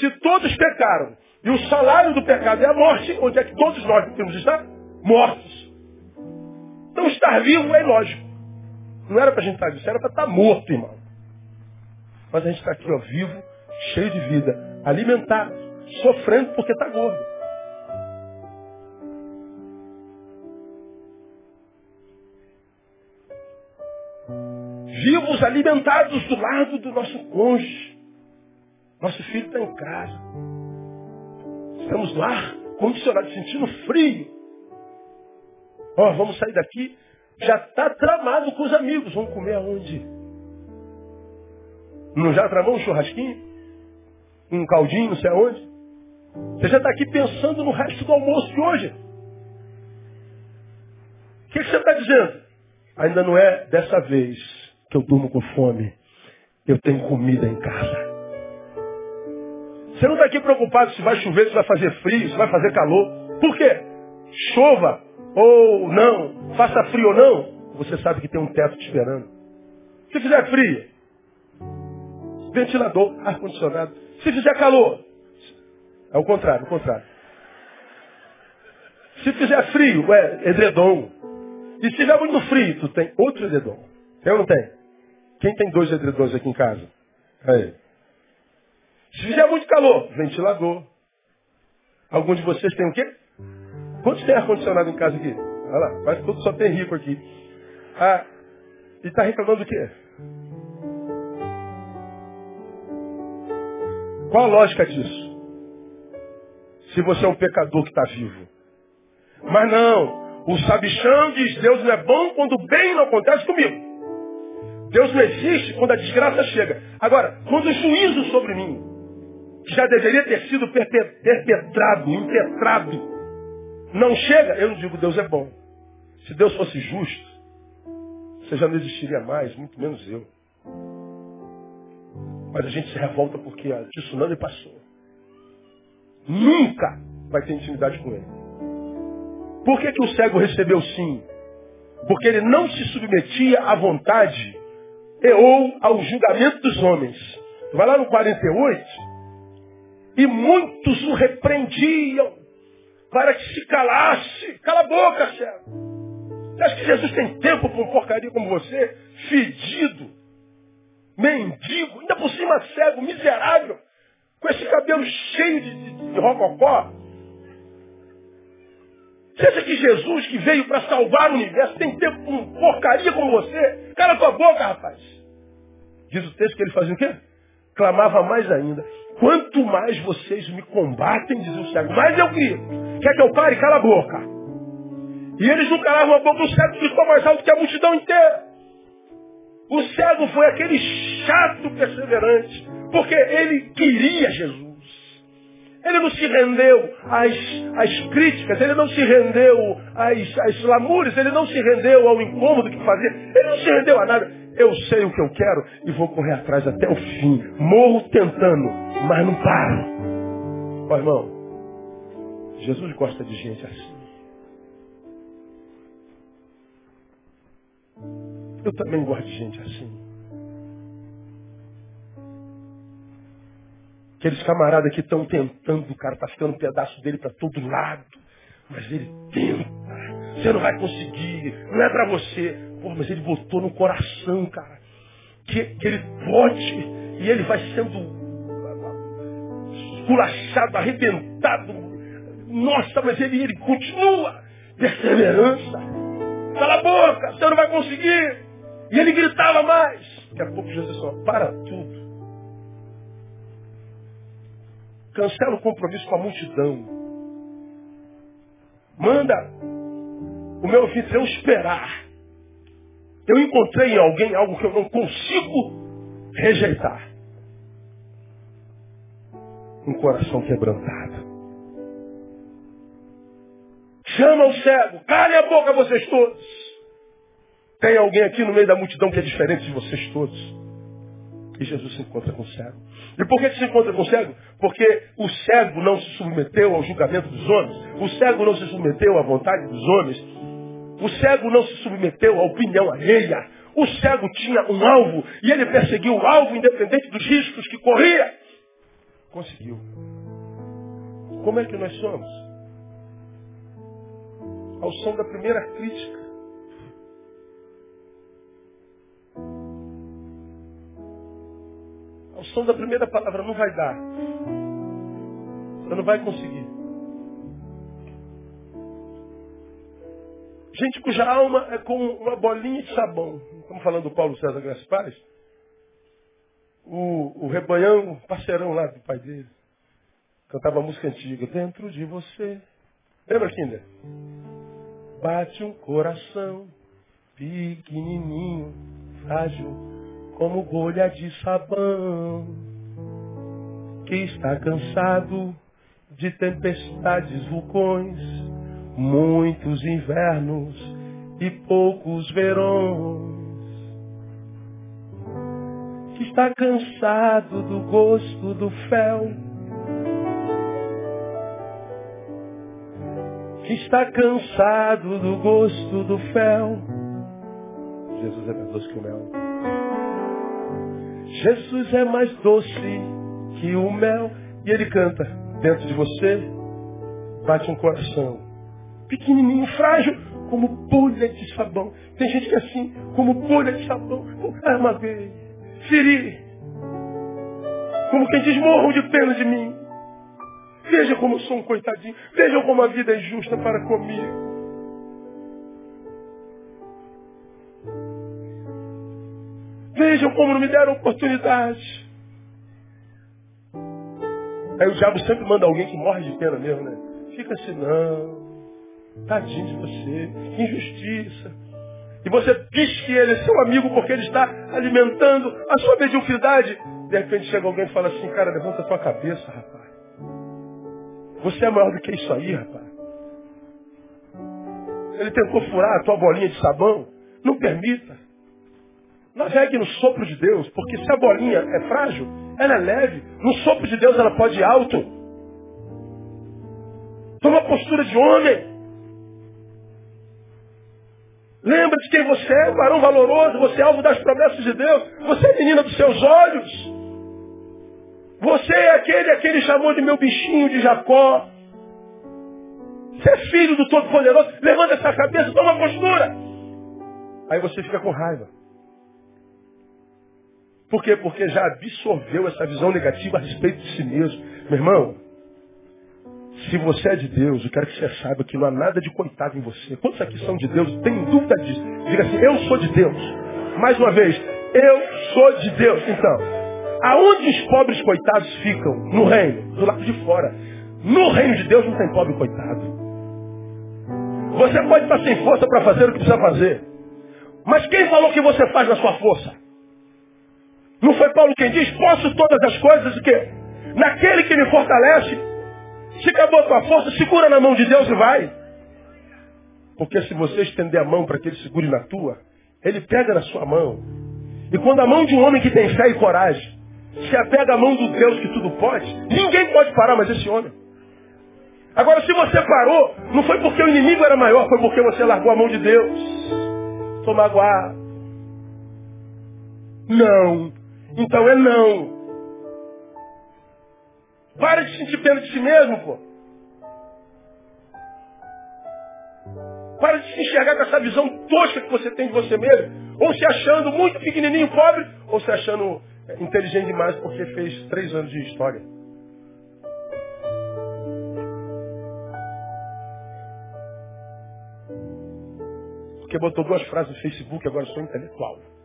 se todos pecaram e o salário do pecado é a morte, onde é que todos nós temos que estar? Mortos. Então estar vivo é lógico. Não era para a gente estar vivo, era para estar morto, irmão. Mas a gente está aqui, ó, vivo, cheio de vida, alimentado, sofrendo porque está gordo. Vivos alimentados do lado do nosso cônjuge. Nosso filho está em casa. Estamos lá, condicionados, sentindo frio. Ó, oh, vamos sair daqui. Já está tramado com os amigos. Vamos comer aonde? Não já tramou um churrasquinho? Um caldinho, não sei aonde. Você já está aqui pensando no resto do almoço de hoje. O que, que você está dizendo? Ainda não é dessa vez. que eu durmo com fome. Eu tenho comida em casa. Você não está aqui preocupado se vai chover, se vai fazer frio, se vai fazer calor. Por quê? Chova ou não, faça frio ou não, você sabe que tem um teto te esperando. Se fizer frio, ventilador, ar-condicionado. Se fizer calor, é o contrário, o contrário. Se fizer frio, é edredom. E se tiver muito frio, tu tem outro edredom. Ou não tem? Quem tem dois edredons aqui em casa? Aí. Se fizer muito calor, ventilador. Algum de vocês tem o quê? Quantos tem ar-condicionado em casa aqui? Olha lá, quase todo só tem rico aqui. Ah, e está reclamando do quê? Qual a lógica disso? Se você é um pecador que está vivo. Mas não, o sabichão diz, Deus não é bom quando o bem não acontece comigo. Deus não existe quando a desgraça chega. Agora, quando o juízo sobre mim já deveria ter sido perpetrado, impetrado, não chega, eu não digo Deus é bom. Se Deus fosse justo, você já não existiria mais, muito menos eu. Mas a gente se revolta porque a tsunami passou. Nunca vai ter intimidade com ele. Por que, que o cego recebeu sim? Porque ele não se submetia à vontade e ou ao julgamento dos homens. Vai lá no 48, e muitos o repreendiam para que se calasse. Cala a boca, cego. Você acha que Jesus tem tempo para um porcaria como você? Fedido, mendigo, ainda por cima cego, miserável, com esse cabelo cheio de, de, de rococó. Você acha que Jesus, que veio para salvar o universo, tem tempo um porcaria como você? Cala tua boca, rapaz. Diz o texto que ele fazia o quê? Clamava mais ainda. Quanto mais vocês me combatem, diz o cego, mais eu grito. Quer que eu pare? Cala a boca. E eles não calavam a boca, o cego ficou mais alto que a multidão inteira. O cego foi aquele chato perseverante, porque ele queria Jesus. Ele não se rendeu às, às críticas, ele não se rendeu às, às lamúrias, ele não se rendeu ao incômodo que fazia, ele não se rendeu a nada. Eu sei o que eu quero e vou correr atrás até o fim. Morro tentando, mas não paro. Ó irmão, Jesus gosta de gente assim. Eu também gosto de gente assim. Aqueles camaradas que estão tentando, o cara está ficando um pedaço dele para todo lado. Mas ele tenta. Você não vai conseguir. Não é para você. Pô, mas ele botou no coração, cara. Que, que ele pode. E ele vai sendo esculachado, arrebentado. Nossa, mas ele, ele continua. Perseverança. Cala a boca, você não vai conseguir. E ele gritava mais. Daqui a pouco Jesus falou, para Cancela o compromisso com a multidão. Manda o meu anfitrião esperar. Eu encontrei em alguém algo que eu não consigo rejeitar. Um coração quebrantado. Chama o cego. Cale a boca vocês todos. Tem alguém aqui no meio da multidão que é diferente de vocês todos. E Jesus se encontra com o cego. E por que, se encontra com o cego? Porque o cego não se submeteu ao julgamento dos homens. O cego não se submeteu à vontade dos homens. O cego não se submeteu à opinião alheia. O cego tinha um alvo e ele perseguiu o alvo independente dos riscos que corria. Conseguiu. Como é que nós somos? Ao som da primeira crítica. Ao som da primeira palavra, não vai dar. Você não vai conseguir. Gente cuja alma é como uma bolinha de sabão. Estamos falando do Paulo César Gaspar. O, o rebanhão, parceirão lá do pai dele. Cantava a música antiga. Dentro de você. Lembra, Kinder? Bate um coração pequenininho, frágil, como bolha de sabão, que está cansado de tempestades, vulcões, muitos invernos e poucos verões. que está cansado do gosto do fel, que está cansado do gosto do fel. Jesus é doce que o mel. Jesus é mais doce que o mel. E ele canta dentro de você, bate um coração pequenininho, frágil, como bolha de sabão. Tem gente que é assim, como bolha de sabão. Armaguei, feri. Como quem diz, morram de pena de mim. Veja como eu sou um coitadinho. Veja como a vida é justa para comigo. Como não me deram oportunidade. Aí o diabo sempre manda alguém que morre de pena mesmo, né? Fica assim, não. Tadinho de você. Injustiça. E você diz que ele é seu amigo porque ele está alimentando a sua mediocridade. De repente chega alguém e fala assim, cara, levanta a tua cabeça, rapaz. Você é maior do que isso aí, rapaz. Ele tentou furar a tua bolinha de sabão. Não permita. Navegue no sopro de Deus, porque se a bolinha é frágil, ela é leve. No sopro de Deus ela pode ir alto. Toma postura de homem. Lembra de quem você é, varão valoroso, você é alvo das promessas de Deus, você é menina dos seus olhos. Você é aquele a quem ele chamou de meu bichinho de Jacó. Você é filho do Todo-Poderoso. Levanta essa cabeça, toma postura. Aí você fica com raiva. Por quê? Porque já absorveu essa visão negativa a respeito de si mesmo. Meu irmão, se você é de Deus, eu quero que você saiba que não há nada de coitado em você. Quantos aqui são de Deus? Tem dúvida disso? Diga assim, eu sou de Deus. Mais uma vez, eu sou de Deus. Então, aonde os pobres coitados ficam? No reino, do lado de fora. No reino de Deus não tem pobre coitado. Você pode estar sem força para fazer o que precisa fazer. Mas quem falou que você faz na sua força? Não foi Paulo quem diz, posso todas as coisas o quê? Naquele que me fortalece, se acabou a tua força, segura na mão de Deus e vai. Porque se você estender a mão para que ele segure na tua, ele pega na sua mão. E quando a mão de um homem que tem fé e coragem se apega à mão do Deus que tudo pode, ninguém pode parar mais esse homem. Agora, se você parou, não foi porque o inimigo era maior, foi porque você largou a mão de Deus. Estou magoado. Não. Então é não. Para de sentir pena de si mesmo, pô. Para de se enxergar com essa visão tosca que você tem de você mesmo. Ou se achando muito pequenininho, pobre, ou se achando é, inteligente demais porque fez três anos de história. Porque botou duas frases no Facebook, agora sou intelectual.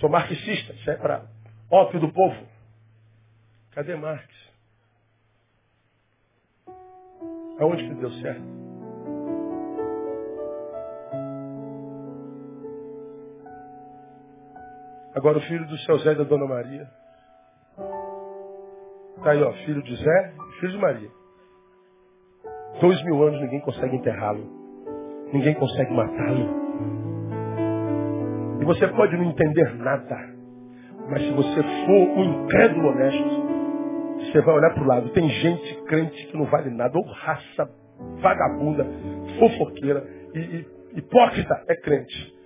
Sou marxista, isso é para ópio do povo. Cadê Marx? Aonde que deu certo? Agora o filho do seu Zé e da Dona Maria. Está aí, ó, filho de Zé e filho de Maria. Dois mil anos ninguém consegue enterrá-lo. Ninguém consegue matá-lo. E você pode não entender nada. Mas se você for um incrédulo honesto, você vai olhar para o lado. Tem gente crente que não vale nada, ou raça vagabunda, fofoqueira e, e hipócrita é crente.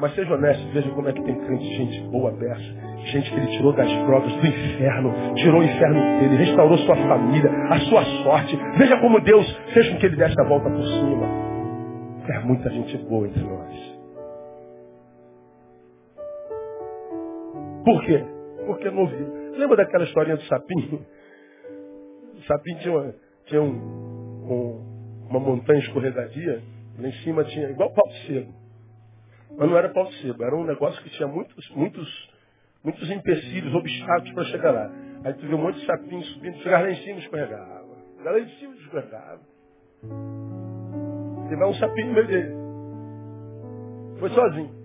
Mas seja honesto, veja como é que tem crente, gente boa dessa. Gente que ele tirou das drogas do inferno, tirou o inferno dele, restaurou sua família, a sua sorte. Veja como Deus fez com que ele desse a volta por cima. É muita gente boa entre nós. Por quê? Porque não vi. Lembra daquela historinha do sapinho? O sapinho tinha, uma, tinha um, um, uma montanha escorregadia, lá em cima tinha igual pau de sebo. Mas não era pau de sebo, era um negócio que tinha muitos, muitos, muitos empecilhos, obstáculos para chegar lá. Aí tu viu um monte de sapinho subindo, chegar lá em cima escorregava. Lá em cima escorregava. Vai um sapinho no meio dele. Foi sozinho.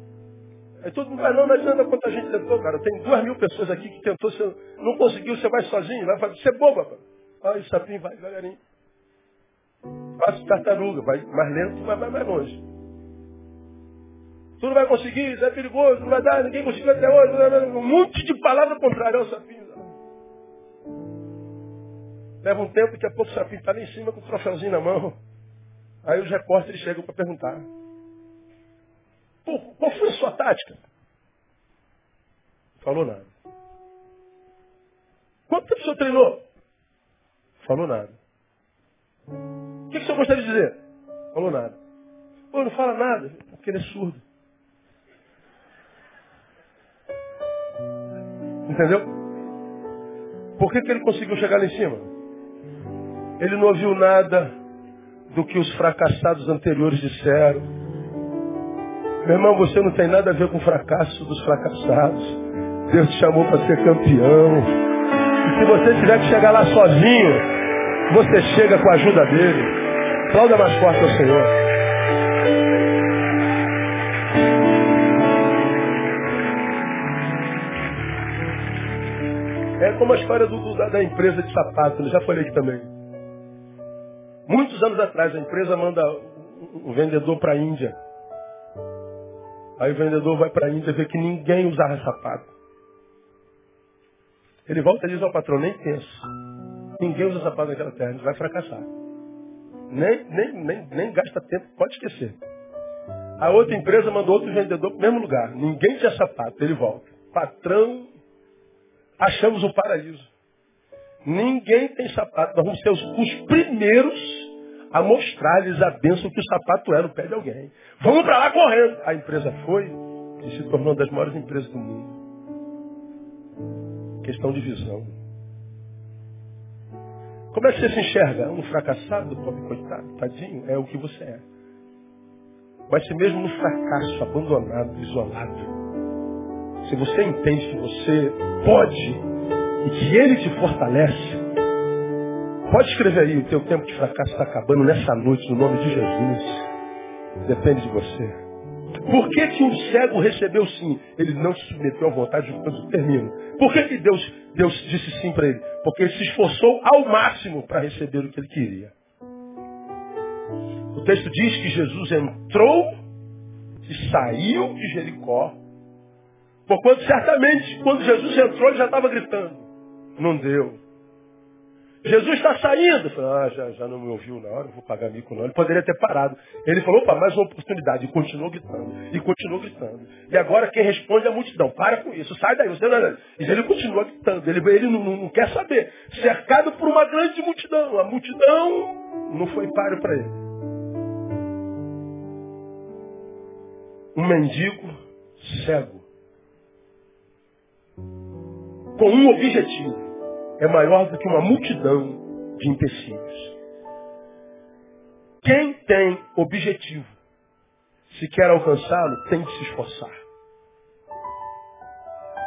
Aí todo mundo vai, não, não adianta quanta gente tentou, cara. Tem duas mil pessoas aqui que tentou, você não conseguiu, você vai sozinho, vai fazer, você é boba, cara. Aí o sapinho vai devagarinho. Passa tartaruga, vai mais lento, mas vai mais longe. Tu não vai conseguir, isso é perigoso, não vai dar, ninguém conseguiu até hoje. Um monte de palavra contrária ao sapinho. Leva um tempo, daqui a pouco o sapinho está lá em cima com o troféuzinho na mão. Aí os repórteres chegam para perguntar. Qual foi a sua tática? Falou nada. Quanto tempo o senhor treinou? Falou nada. O que, que o senhor gostaria de dizer? Falou nada. Pô, não fala nada, porque ele é surdo. Entendeu? Por que, que ele conseguiu chegar lá em cima? Ele não ouviu nada do que os fracassados anteriores disseram. Meu irmão, você não tem nada a ver com o fracasso dos fracassados. Deus te chamou para ser campeão. E se você tiver que chegar lá sozinho, você chega com a ajuda dele. Aplauda mais forte ao Senhor. É como a história do, da, da, empresa de sapato, eu já falei aqui também. Muitos anos atrás, a empresa manda um vendedor para a Índia. Aí o vendedor vai para a Índia ver que ninguém usava sapato. Ele volta e diz ao patrão, nem pensa. Ninguém usa sapato naquela terra, a gente vai fracassar. Nem, nem, nem, nem gasta tempo, pode esquecer. A outra empresa mandou outro vendedor para o mesmo lugar. Ninguém tinha sapato, ele volta. Patrão achamos o paraíso. Ninguém tem sapato. Nós vamos ser os, os primeiros a mostrar-lhes a bênção que o sapato é no pé de alguém. Vamos para lá correndo. A empresa foi e se tornou uma das maiores empresas do mundo. Questão de visão. Como é que você se enxerga? Um fracassado, pobre coitado, tadinho, é o que você é. Mas se mesmo no fracasso, abandonado, isolado, se você entende que você pode e que Ele te fortalece, pode escrever aí, o teu tempo de fracasso está acabando nessa noite, no nome de Jesus. Depende de você. Por que, que um cego recebeu sim? Ele não se submeteu à vontade de Deus. Termino. Por que, que Deus, Deus disse sim para ele? Porque ele se esforçou ao máximo para receber o que ele queria. O texto diz que Jesus entrou e saiu de Jericó Porquanto certamente, quando Jesus entrou, ele já estava gritando. Não deu. Jesus está saindo. Falei, ah, já, já não me ouviu na hora, vou pagar mico não. Ele poderia ter parado. Ele falou, opa, mais uma oportunidade. E continuou gritando. E continuou gritando. E agora quem responde é a multidão. Para com isso, sai daí. Você não, não. E ele continua gritando. Ele, ele não, não, não, quer saber. Cercado por uma grande multidão. A multidão não foi páreo para ele. Um mendigo cego com um objetivo, é maior do que uma multidão de empecilhos. Quem tem objetivo, se quer alcançá-lo, tem que se esforçar.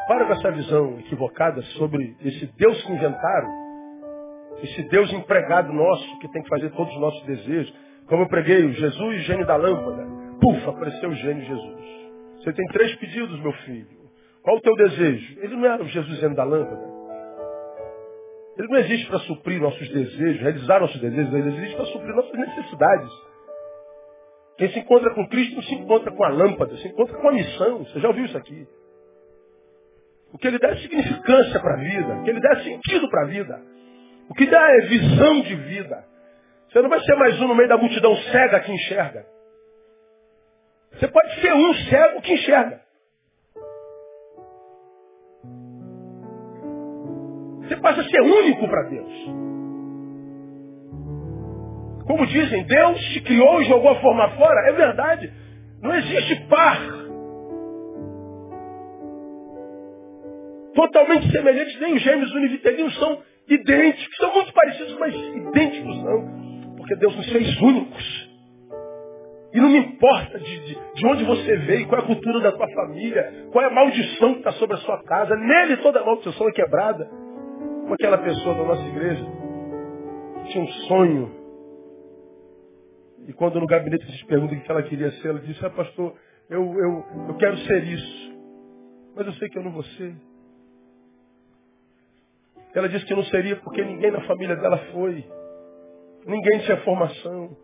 Para com essa visão equivocada sobre esse Deus que inventaram, esse Deus empregado nosso que tem que fazer todos os nossos desejos. Como eu preguei, Jesus, gênio da lâmpada. Puf, apareceu o gênio Jesus. Você tem três pedidos, meu filho. Qual o teu desejo? Ele não é o Jesus da lâmpada. Ele não existe para suprir nossos desejos, realizar nossos desejos, ele existe para suprir nossas necessidades. Quem se encontra com Cristo não se encontra com a lâmpada, se encontra com a missão. Você já ouviu isso aqui? O que ele dá é significância para a vida, o que ele dá é sentido para a vida. O que dá é visão de vida. Você não vai ser mais um no meio da multidão cega que enxerga. Você pode ser um cego que enxerga. Você passa a ser único para Deus. Como dizem, Deus te criou e jogou a forma fora. É verdade. Não existe par. Totalmente semelhantes, nem os gêmeos univitelinos são idênticos. São muito parecidos, mas idênticos não. Porque Deus nos fez únicos. E não me importa de, de, de, onde você veio, qual é a cultura da tua família, qual é a maldição que está sobre a sua casa. Nele toda maldição é quebrada. Como aquela pessoa da nossa igreja tinha um sonho. E quando no gabinete se pergunta o que ela queria ser, ela disse, ah, pastor, eu, eu, eu quero ser isso. Mas eu sei que eu não vou ser. Ela disse que não seria porque ninguém na família dela foi. Ninguém tinha formação.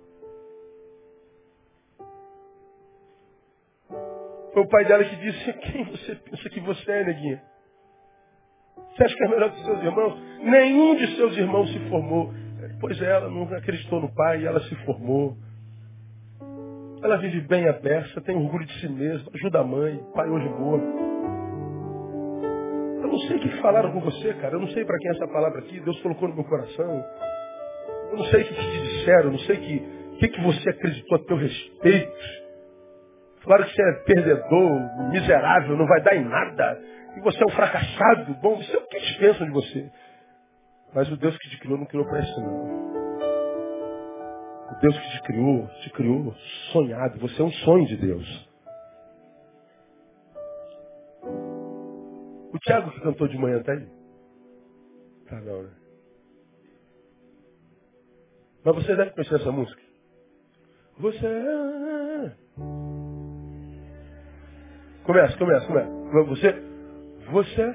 Foi o pai dela que disse, quem você pensa que você é, neguinha? Você acha que é melhor que seus irmãos? Nenhum de seus irmãos se formou. Pois é, ela não acreditou no pai e ela se formou. Ela vive bem a beça, tem orgulho de si mesma, ajuda a mãe, pai hoje morto. Eu não sei o que falaram com você, cara. Eu não sei para quem é essa palavra aqui. Deus colocou no meu coração. Eu não sei o que te disseram. Eu não sei o que, que, que você acreditou a teu respeito. Falaram que você é perdedor, miserável, não vai dar em nada. E você é um fracassado. Bom, isso é o que eles pensam de você. Mas o Deus que te criou não criou para isso não. O Deus que te criou, te criou sonhado. Você é um sonho de Deus. O Tiago que cantou de manhã tá aí? Tá não, né? Mas você deve conhecer essa música. Você é... Começa, começa, começa. Você... Você...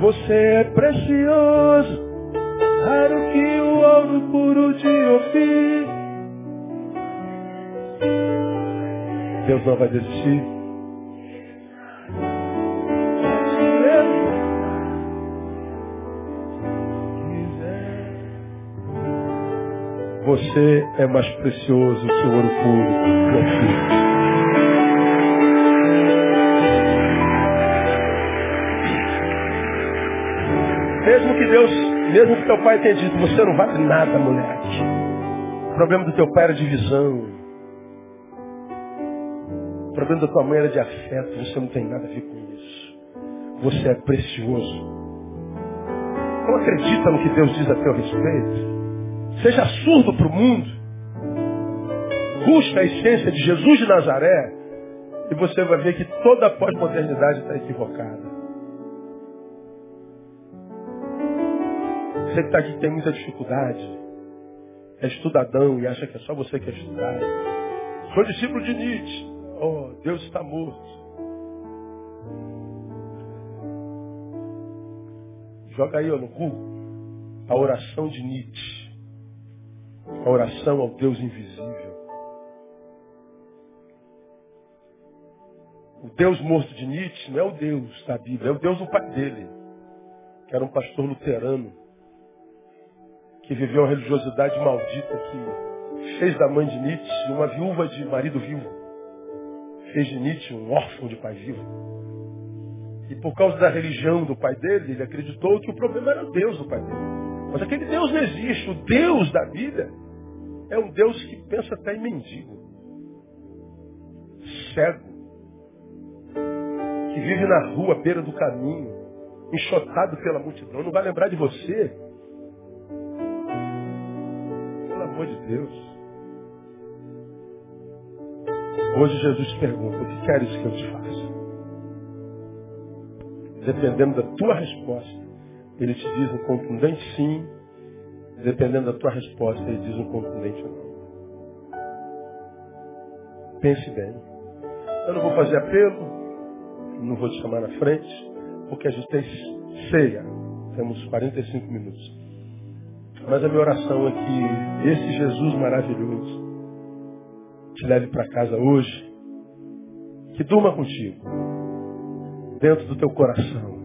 Você é precioso, raro que o ouro puro de Ofir. Deus não vai desistir. Você é mais precioso que o ouro puro Mesmo que Deus, mesmo que teu pai tenha dito, você não vale nada, moleque. O problema do teu pai era de visão. O problema da tua mãe era de afeto. Você não tem nada a ver com isso. Você é precioso. Não acredita no que Deus diz a teu respeito. Seja surdo para o mundo. Busca a essência de Jesus de Nazaré. E você vai ver que toda a pós-modernidade está equivocada. Você que está aqui tem muita dificuldade, é estudadão e acha que é só você que é estudado. Sou discípulo de Nietzsche. Oh, Deus está morto. Joga aí ó, no Google a oração de Nietzsche. A oração ao Deus invisível. O Deus morto de Nietzsche não é o Deus da Bíblia, é o Deus do pai dele, que era um pastor luterano que viveu uma religiosidade maldita, que fez da mãe de Nietzsche uma viúva de marido vivo. Fez de Nietzsche um órfão de pai vivo. E por causa da religião do pai dele, ele acreditou que o problema era Deus do pai dele. Mas aquele Deus não existe. O Deus da Bíblia é um Deus que pensa até em mendigo. Cego. Que vive na rua, à beira do caminho, enxotado pela multidão. Não vai lembrar de você amor de Deus. Hoje Jesus pergunta, o que queres que eu te faça? Dependendo da tua resposta, ele te diz um contundente sim. Dependendo da tua resposta, ele diz um contundente não. Pense bem. Eu não vou fazer apelo, não vou te chamar na frente, porque a gente tem ceia. Temos 45 minutos. Mas a minha oração é que esse Jesus maravilhoso te leve para casa hoje, que durma contigo, dentro do teu coração.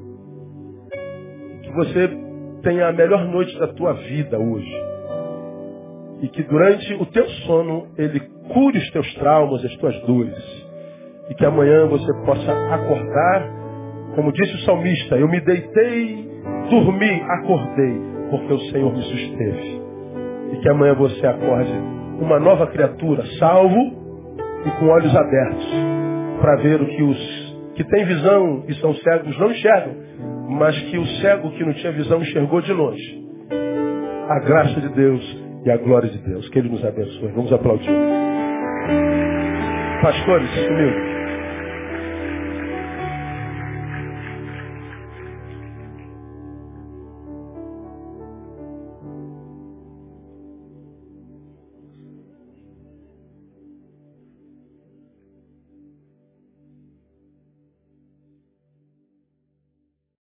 Que você tenha a melhor noite da tua vida hoje. E que durante o teu sono ele cure os teus traumas, as tuas dores. E que amanhã você possa acordar, como disse o salmista, eu me deitei, dormi, acordei porque o Senhor me susteve. E que amanhã você acorde uma nova criatura, salvo e com olhos abertos, para ver o que os que têm visão e são cegos não enxergam, mas que o cego que não tinha visão enxergou de longe. A graça de Deus e a glória de Deus. Que Ele nos abençoe. Vamos aplaudir. Pastores, comigo.